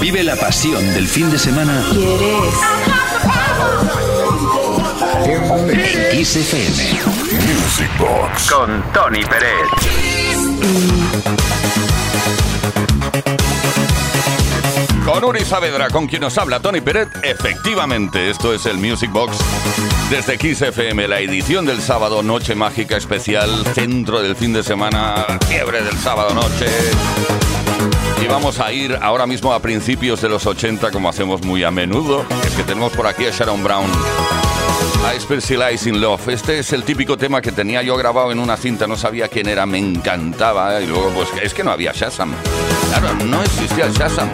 Vive la pasión del fin de semana ¿Quieres? en Kiss FM. Music Box. Con Tony Pérez. Con Uri Saavedra, con quien nos habla Tony Peret, efectivamente, esto es el Music Box desde Kiss FM, la edición del sábado, noche mágica especial, centro del fin de semana, fiebre del sábado noche. Y vamos a ir ahora mismo a principios de los 80, como hacemos muy a menudo. Es que tenemos por aquí a Sharon Brown. I Specialize in Love. Este es el típico tema que tenía yo grabado en una cinta, no sabía quién era, me encantaba. Y luego, pues es que no había Shazam. Claro, no existía Shazam.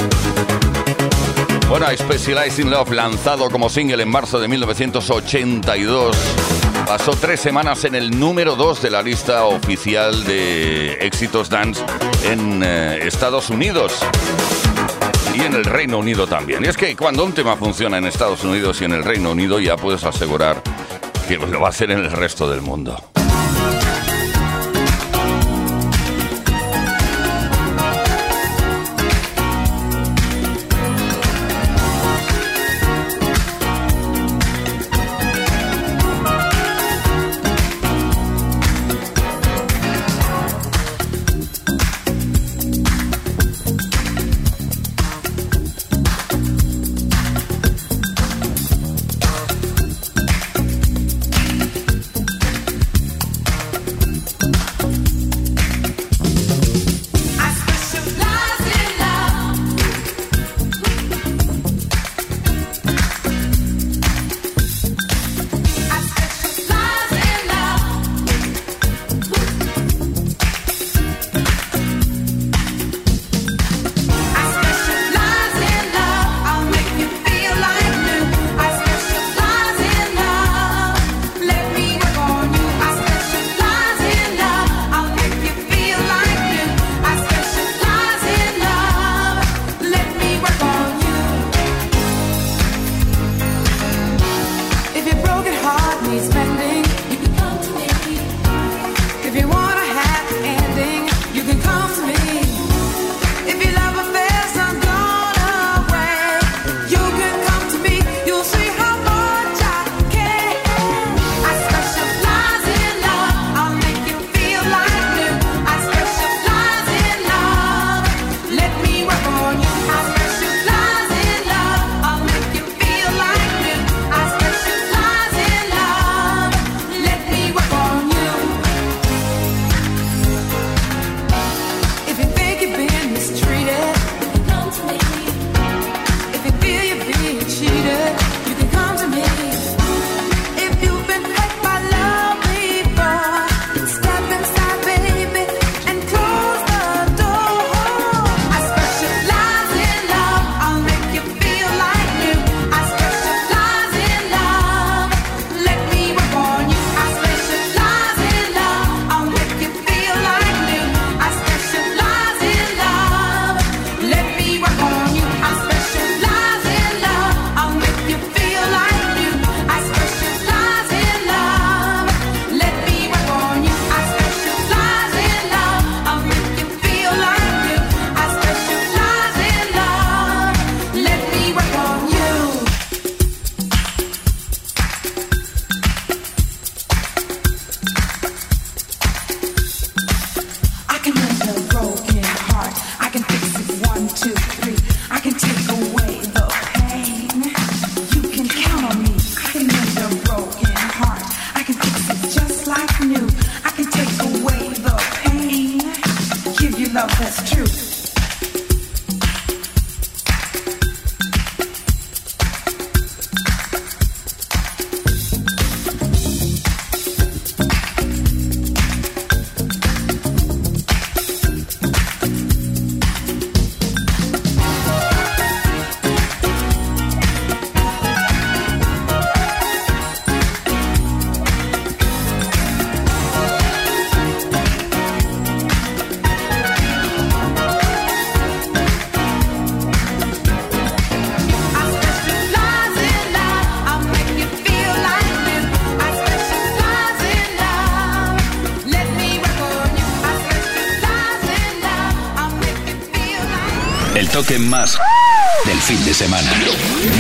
Bueno, I Specialize in Love, lanzado como single en marzo de 1982. Pasó tres semanas en el número 2 de la lista oficial de éxitos dance en eh, Estados Unidos y en el Reino Unido también. Y es que cuando un tema funciona en Estados Unidos y en el Reino Unido ya puedes asegurar que lo va a hacer en el resto del mundo. toque más del fin de semana.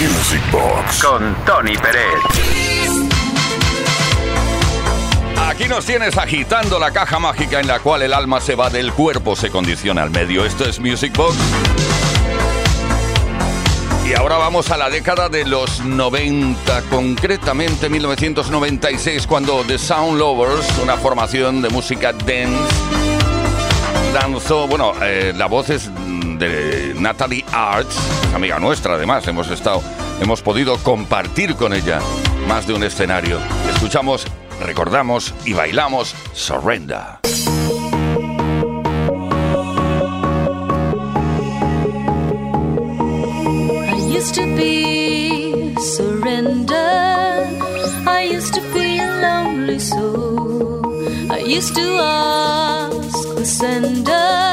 Music Box con Tony Pérez. Aquí nos tienes agitando la caja mágica en la cual el alma se va del cuerpo, se condiciona al medio. Esto es Music Box. Y ahora vamos a la década de los 90, concretamente 1996, cuando The Sound Lovers, una formación de música dance, lanzó, bueno, eh, la voz es de Natalie Arts, amiga nuestra además, hemos estado, hemos podido compartir con ella más de un escenario. Escuchamos, recordamos y bailamos Surrender. used to be surrender. I used to be a lonely soul. I used to ask the sender,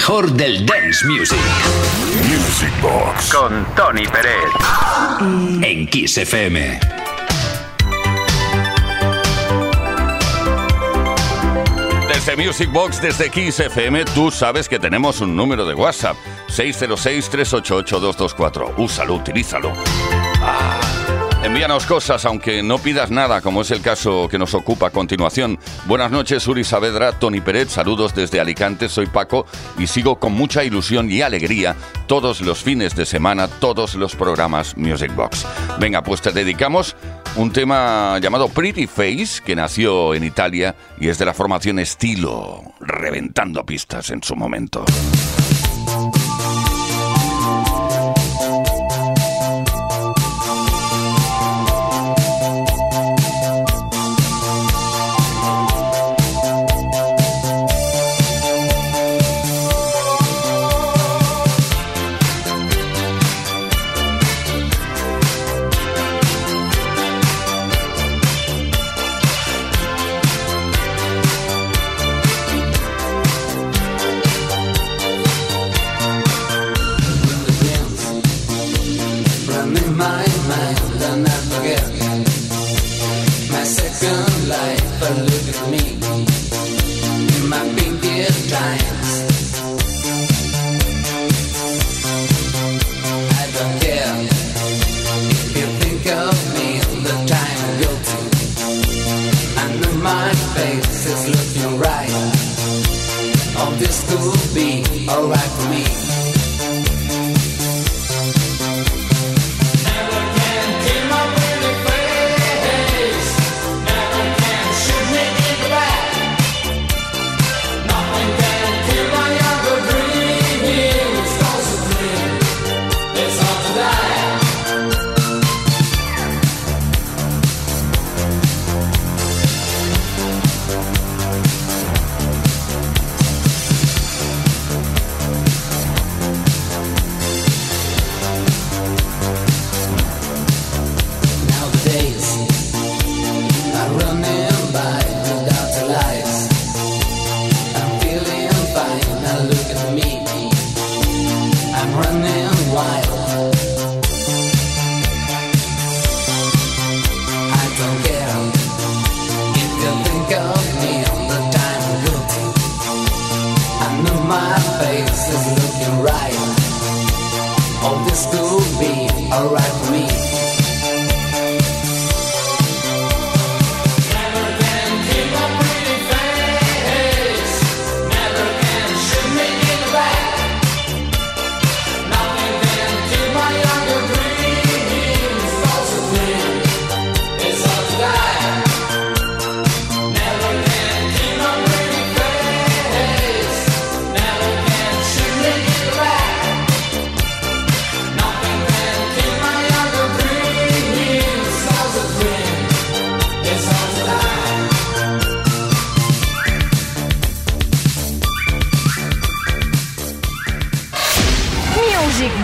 mejor del dance music. Music Box. Con Tony Pérez. En Kiss FM. Desde Music Box, desde Kiss FM, tú sabes que tenemos un número de WhatsApp. 606-388-224. Úsalo, utilízalo. Envíanos cosas, aunque no pidas nada, como es el caso que nos ocupa a continuación. Buenas noches, Uri Saavedra, Tony Pérez, saludos desde Alicante, soy Paco y sigo con mucha ilusión y alegría todos los fines de semana, todos los programas Music Box. Venga, pues te dedicamos un tema llamado Pretty Face, que nació en Italia y es de la formación Estilo, reventando pistas en su momento.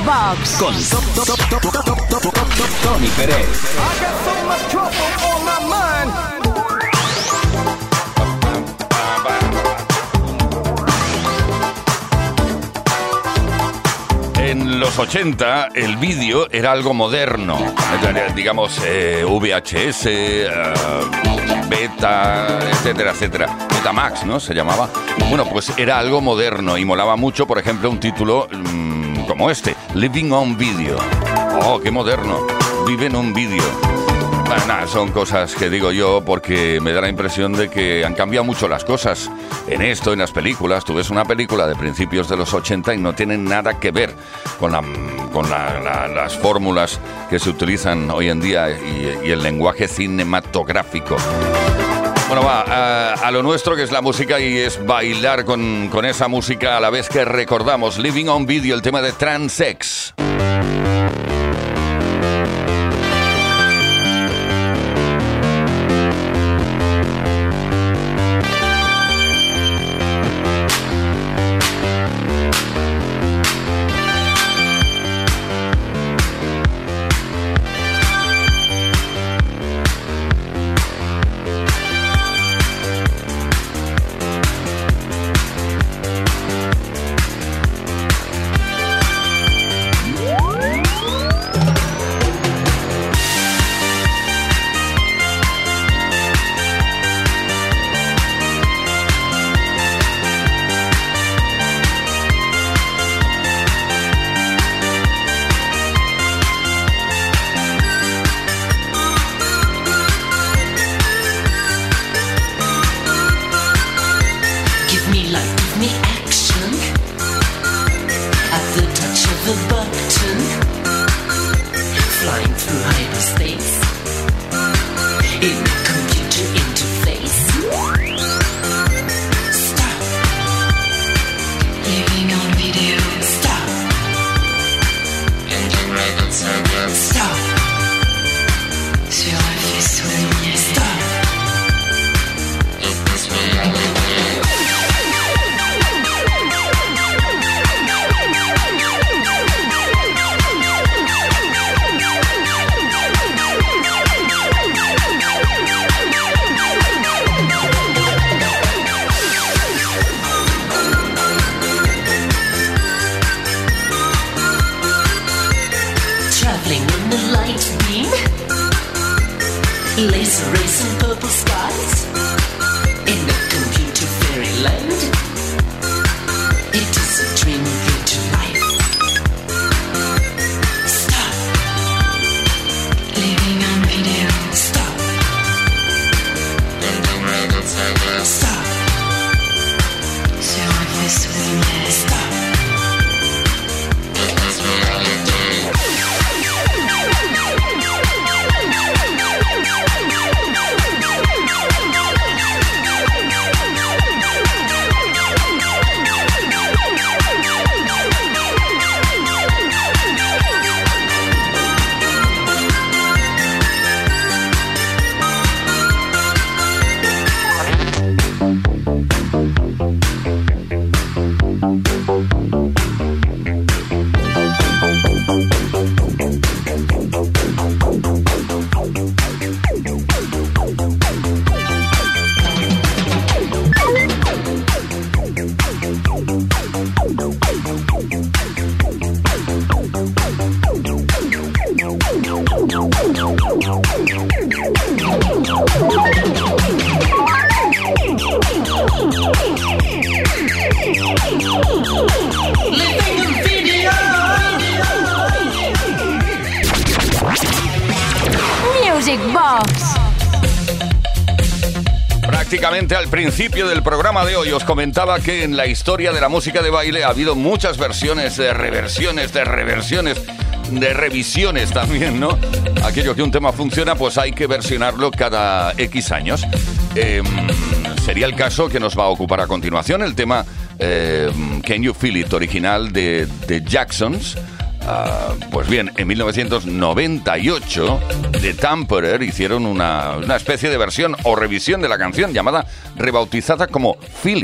Con Tony Pérez. En los 80 el vídeo era algo moderno, digamos eh, VHS, eh, beta, etcétera, etcétera. Betamax, ¿no? Se llamaba. Bueno, pues era algo moderno y molaba mucho, por ejemplo, un título mm, como este, Living on Video. Oh, qué moderno. Vive en un vídeo. nada, son cosas que digo yo porque me da la impresión de que han cambiado mucho las cosas en esto, en las películas. Tú ves una película de principios de los 80 y no tiene nada que ver con, con las fórmulas que se utilizan hoy en día y, el lenguaje cinematográfico. Bueno, va, a, lo nuestro que es la música y es bailar con, con esa música a la vez que recordamos Living on Video, el tema de Transex. Principio del programa de hoy os comentaba que en la historia de la música de baile ha habido muchas versiones, de reversiones, de reversiones, de revisiones también, ¿no? Aquello que un tema funciona, pues hay que versionarlo cada X años. Em, sería el caso que nos va a ocupar a continuación el tema em, Can You Feel It, original de, de Jacksons. Ah, pues bien, en 1998 The Tamperer hicieron una, una especie de versión o revisión de la canción llamada rebautizada como Feel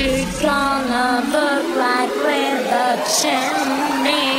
She's gonna look right with the chimney.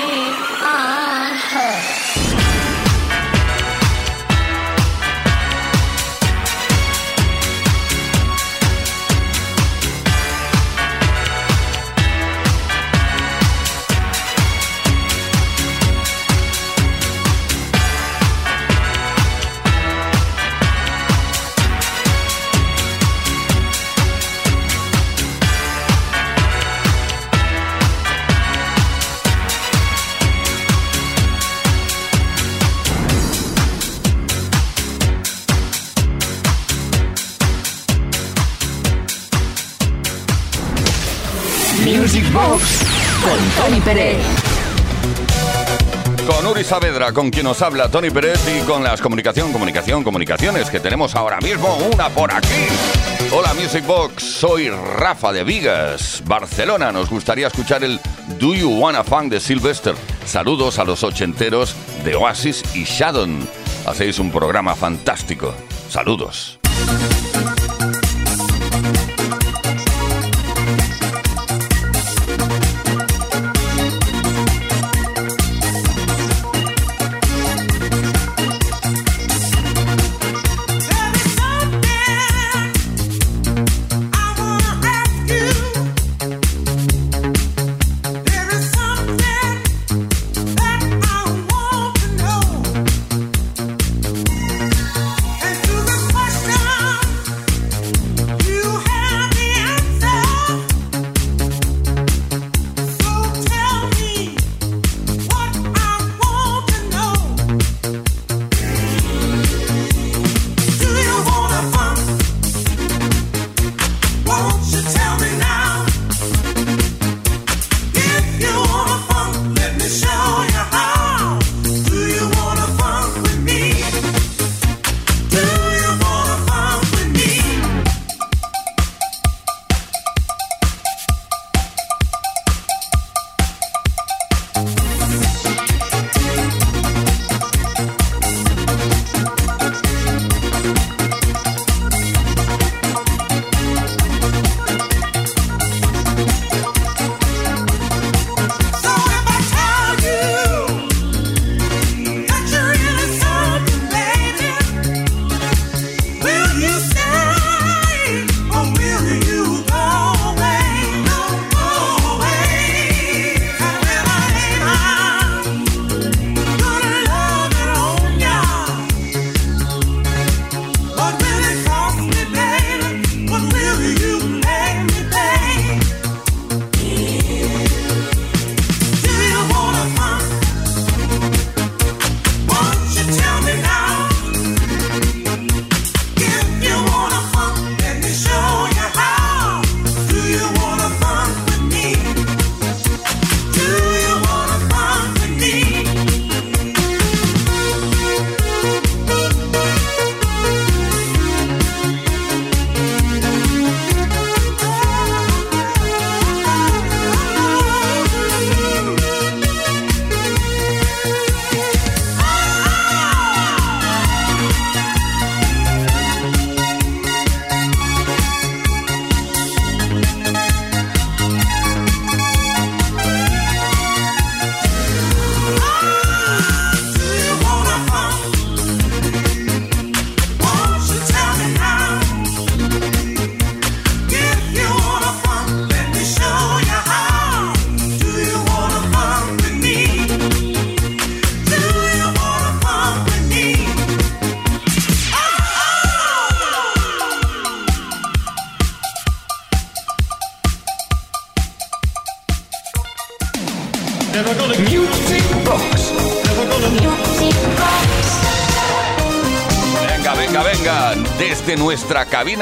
Saavedra, con quien nos habla Tony Pérez y con las comunicación, comunicación, comunicaciones que tenemos ahora mismo, una por aquí. Hola Music Box, soy Rafa de Vigas, Barcelona. Nos gustaría escuchar el Do You Wanna Funk de Sylvester. Saludos a los ochenteros de Oasis y Shadow. Hacéis un programa fantástico. Saludos.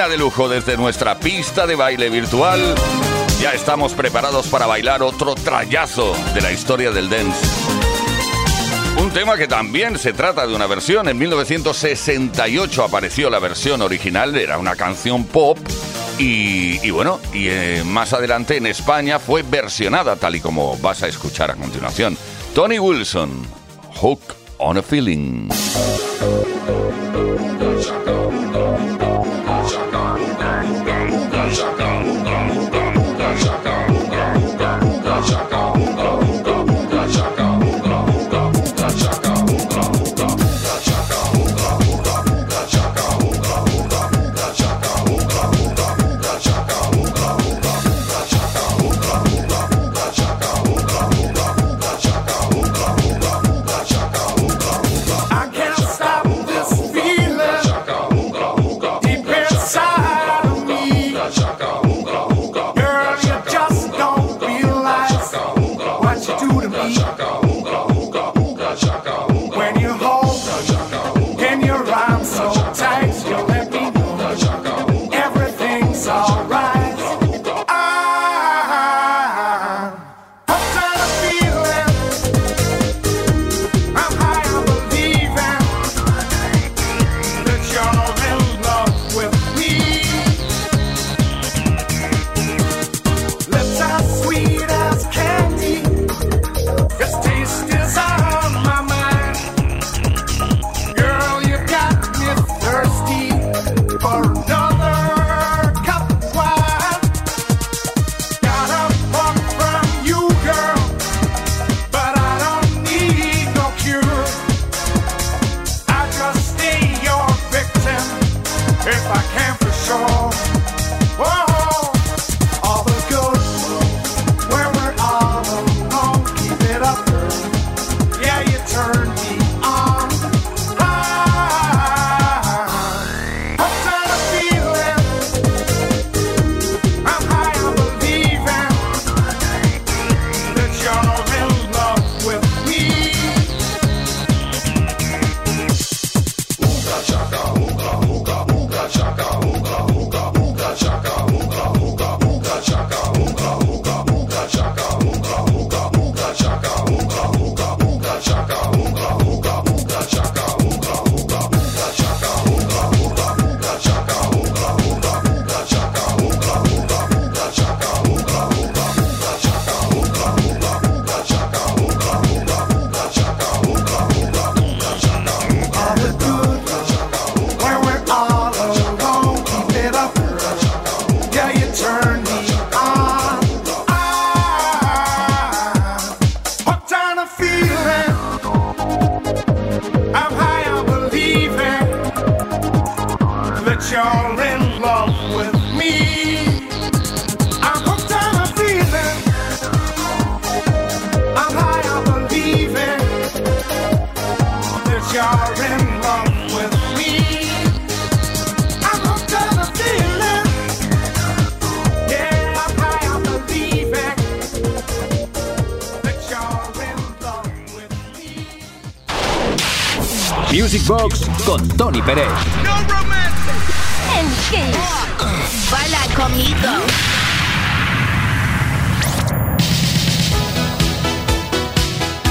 De lujo, desde nuestra pista de baile virtual, ya estamos preparados para bailar otro trayazo de la historia del dance. Un tema que también se trata de una versión. En 1968 apareció la versión original, era una canción pop. Y, bueno, y eh, más adelante en España fue versionada tal y como vas a escuchar a continuación. Tony Wilson, Hook on a Feeling.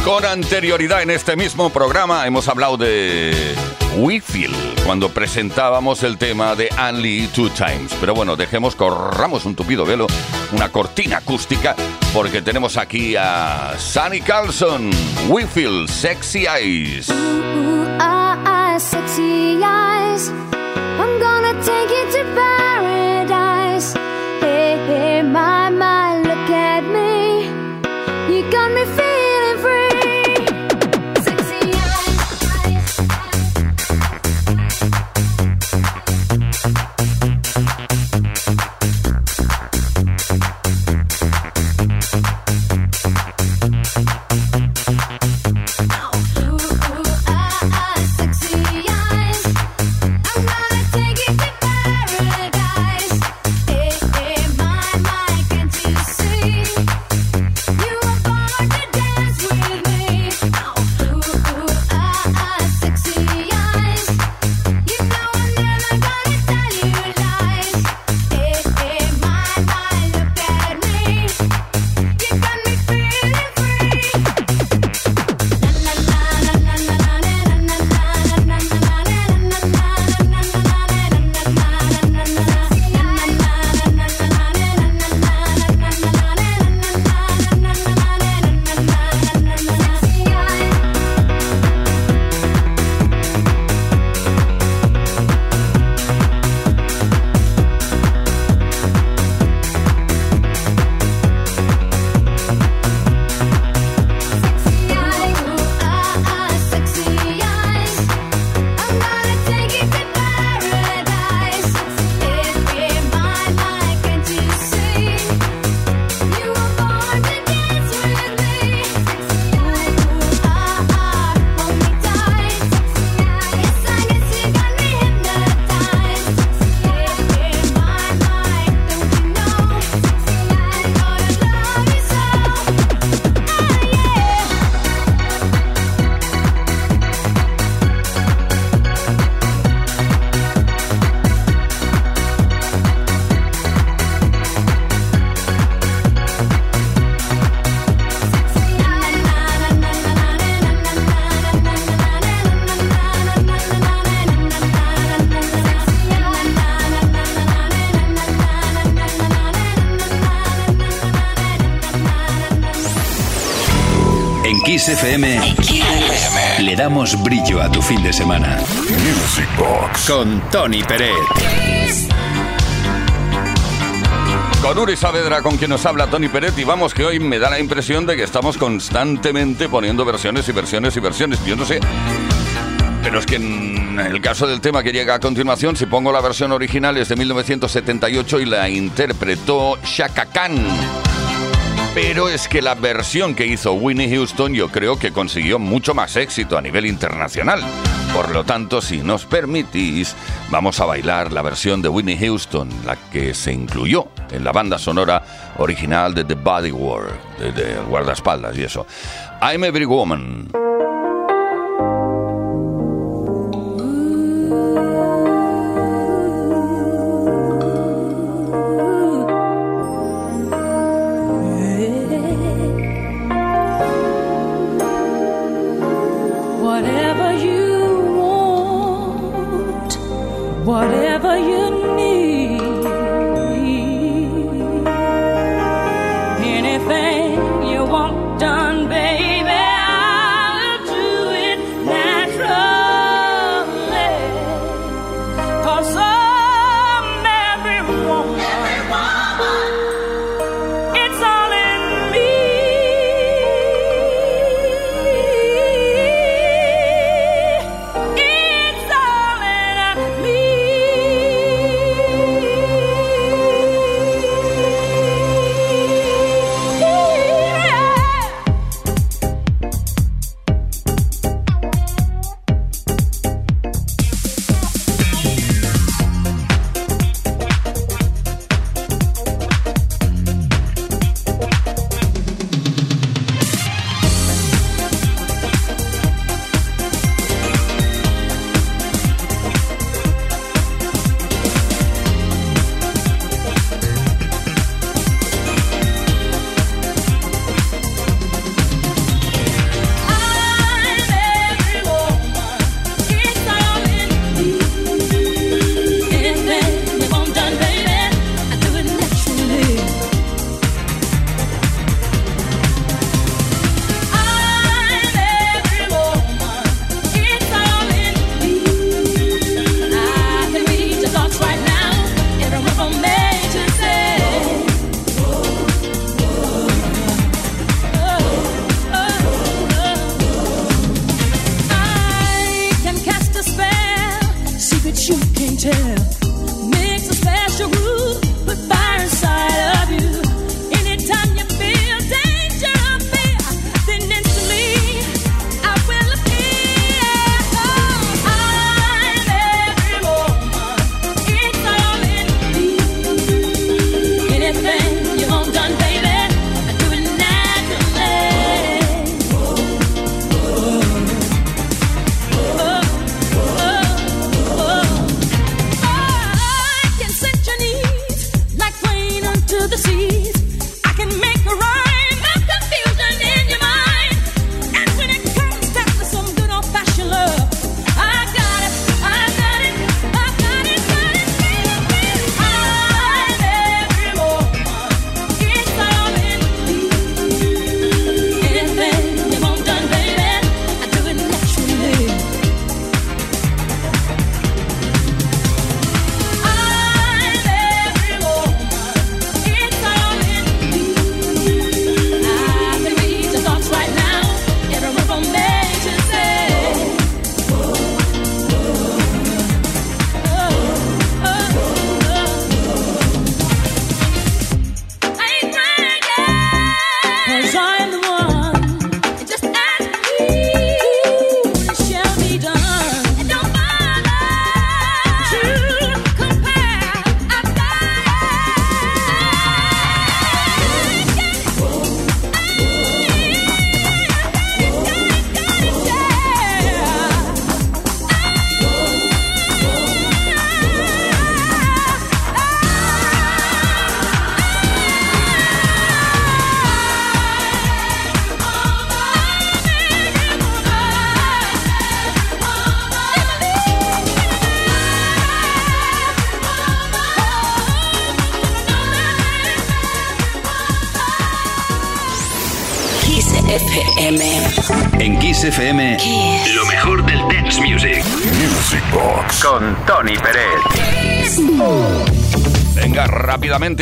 Con anterioridad en este mismo programa hemos hablado de Feel cuando presentábamos el tema de Only Two Times. Pero bueno, dejemos, corramos un tupido velo, una cortina acústica, porque tenemos aquí a Sunny Carlson, Feel Sexy Eyes. sexy eyes. I'm gonna take to. FM le damos brillo a tu fin de semana. Music Box con Tony Pérez. Con Uri Saavedra, con quien nos habla Tony Pérez, y vamos que hoy me da la impresión de que estamos constantemente poniendo versiones y versiones y versiones. Yo no sé. Pero es que en el caso del tema que llega a continuación, si pongo la versión original es de 1978 y la interpretó Shaka Khan pero es que la versión que hizo Winnie Houston yo creo que consiguió mucho más éxito a nivel internacional. Por lo tanto, si nos permitís, vamos a bailar la versión de Winnie Houston, la que se incluyó en la banda sonora original de The Body War, de, de guardaespaldas y eso. I'm Every Woman.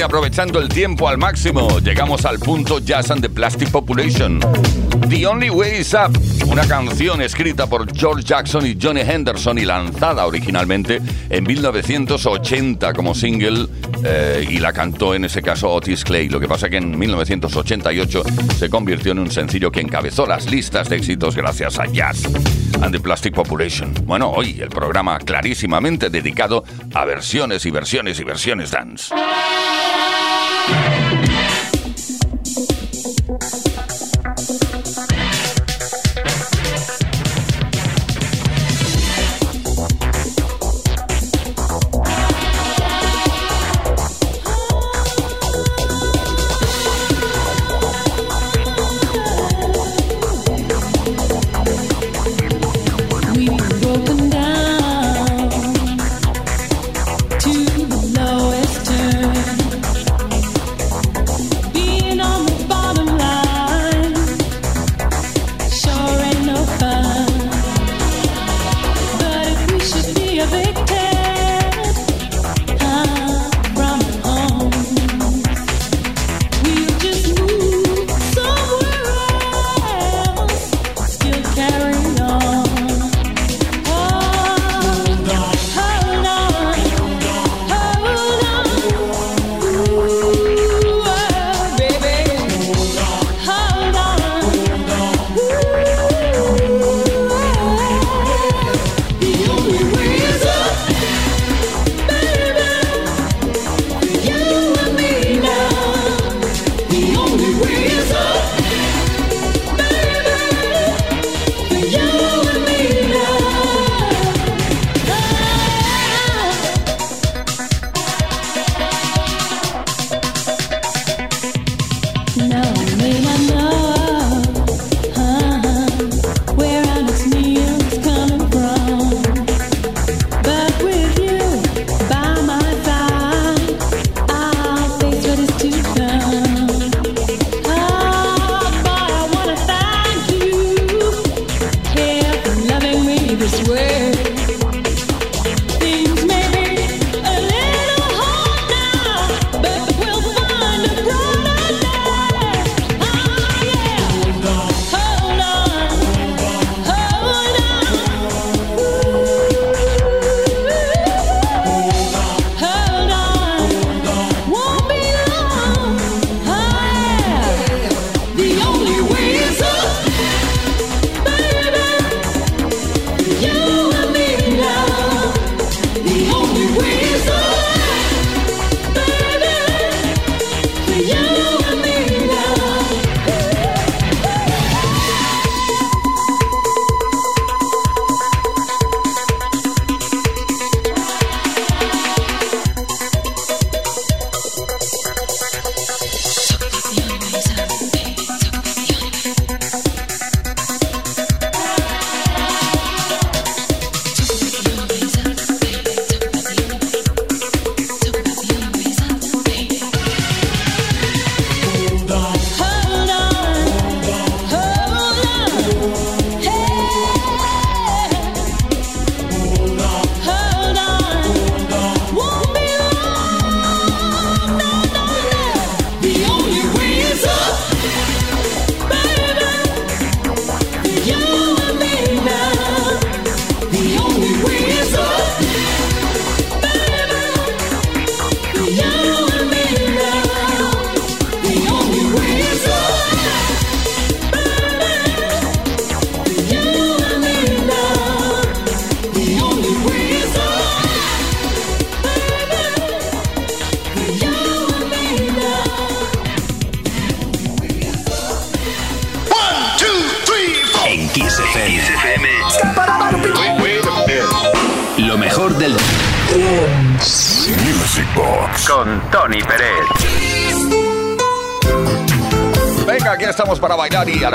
Aprovechando el tiempo al máximo. Llegamos al punto Jazz and the Plastic Population. The Only Way is Up, una canción escrita por George Jackson y Johnny Henderson y lanzada originalmente en 1980 como single eh, y la cantó en ese caso Otis Clay. Lo que pasa que en 1988 se convirtió en un sencillo que encabezó las listas de éxitos gracias a Jazz and the Plastic Population. Bueno, hoy el programa clarísimamente dedicado a versiones y versiones y versiones dance.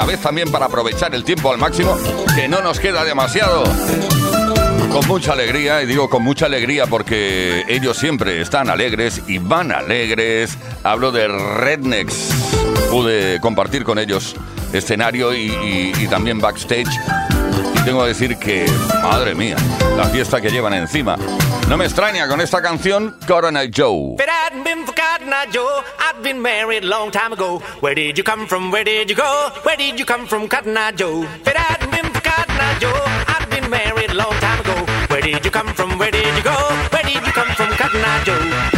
Bailar y a la vez también para aprovechar el tiempo al máximo, que no nos queda demasiado. Con mucha alegría, y digo con mucha alegría porque ellos siempre están alegres y van alegres. Hablo de Rednecks. pude compartir con ellos escenario y, también backstage. Y tengo que decir que, madre mía, la fiesta que llevan encima. No me extraña con esta canción, Eye Joe. I've been married a long time ago. Where did you come from? Where did you go? Where did you come from, Cotton Eye Joe? If it hadn't been for Cotton Eye Joe, I've been married a long time ago. Where did you come from? Where did you go? Where did you come from, Cotton Eye Joe?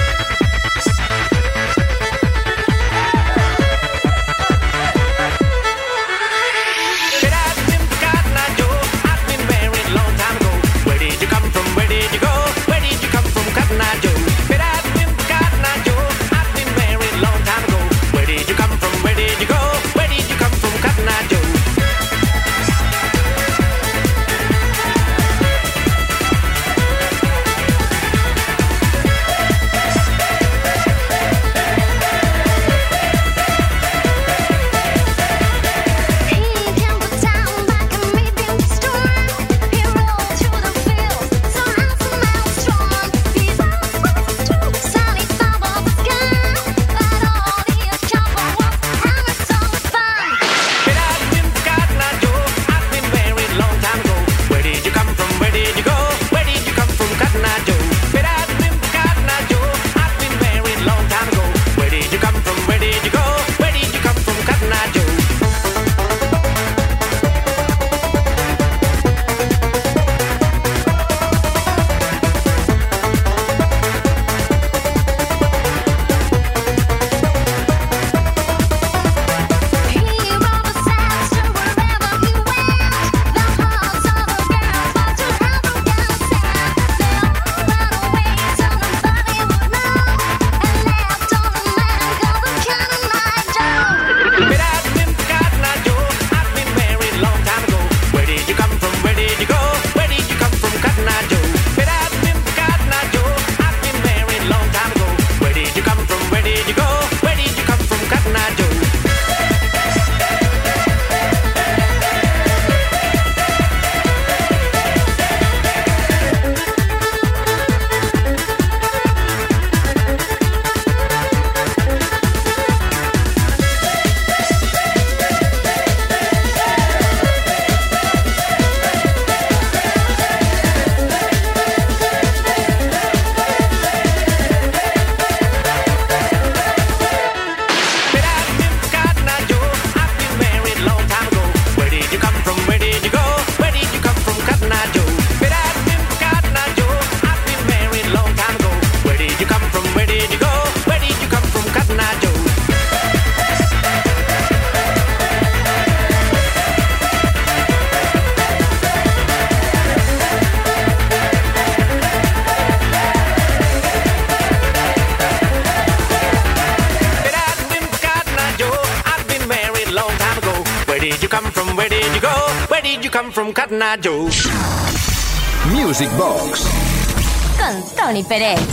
Con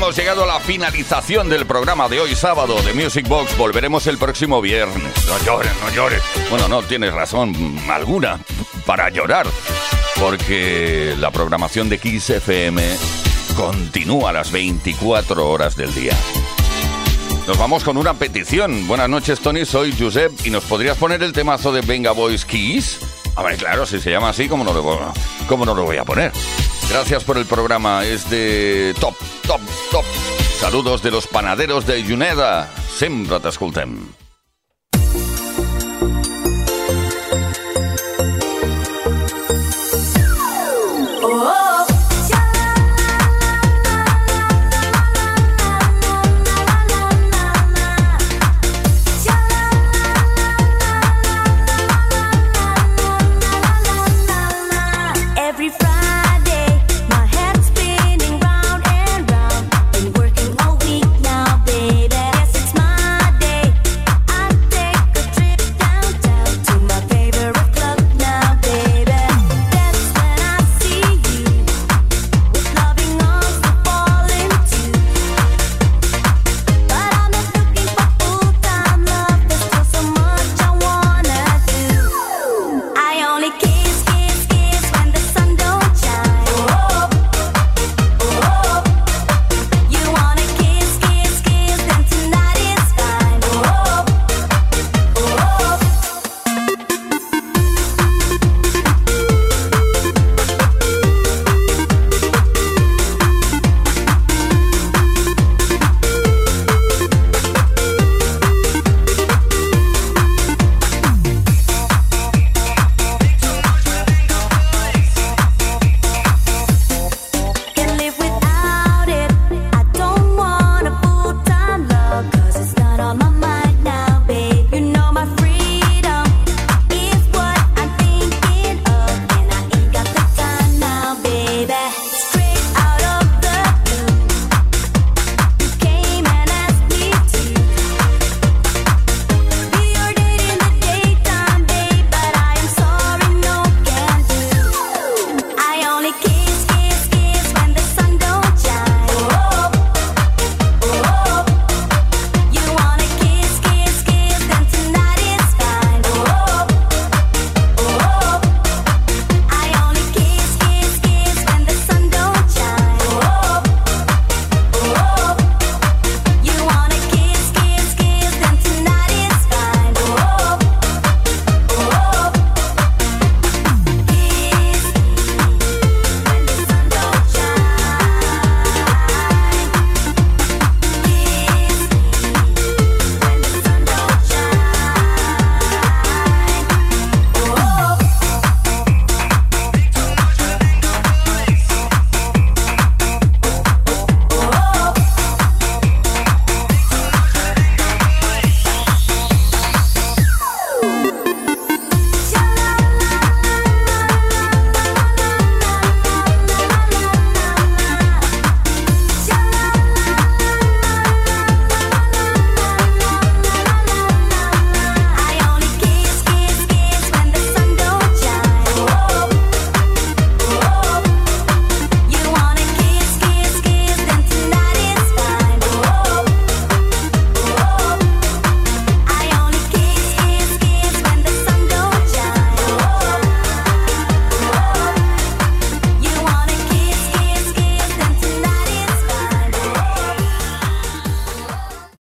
Hemos llegado a la finalización del programa de hoy sábado de Music Box. Volveremos el próximo viernes. No llores, no llores. Bueno, no tienes razón alguna para llorar. Porque la programación de Kiss FM continúa a las 24 horas del día. Nos vamos con una petición. Buenas noches, Tony. Soy Josep y nos podrías poner el temazo de Venga Boys Kiss. A ver, claro, si se llama así, ¿cómo no lo, cómo no lo voy a poner? Gracias por el programa. Es de top, top, top. Saludos de los panaderos de Juneda. Sempre t'escoltem.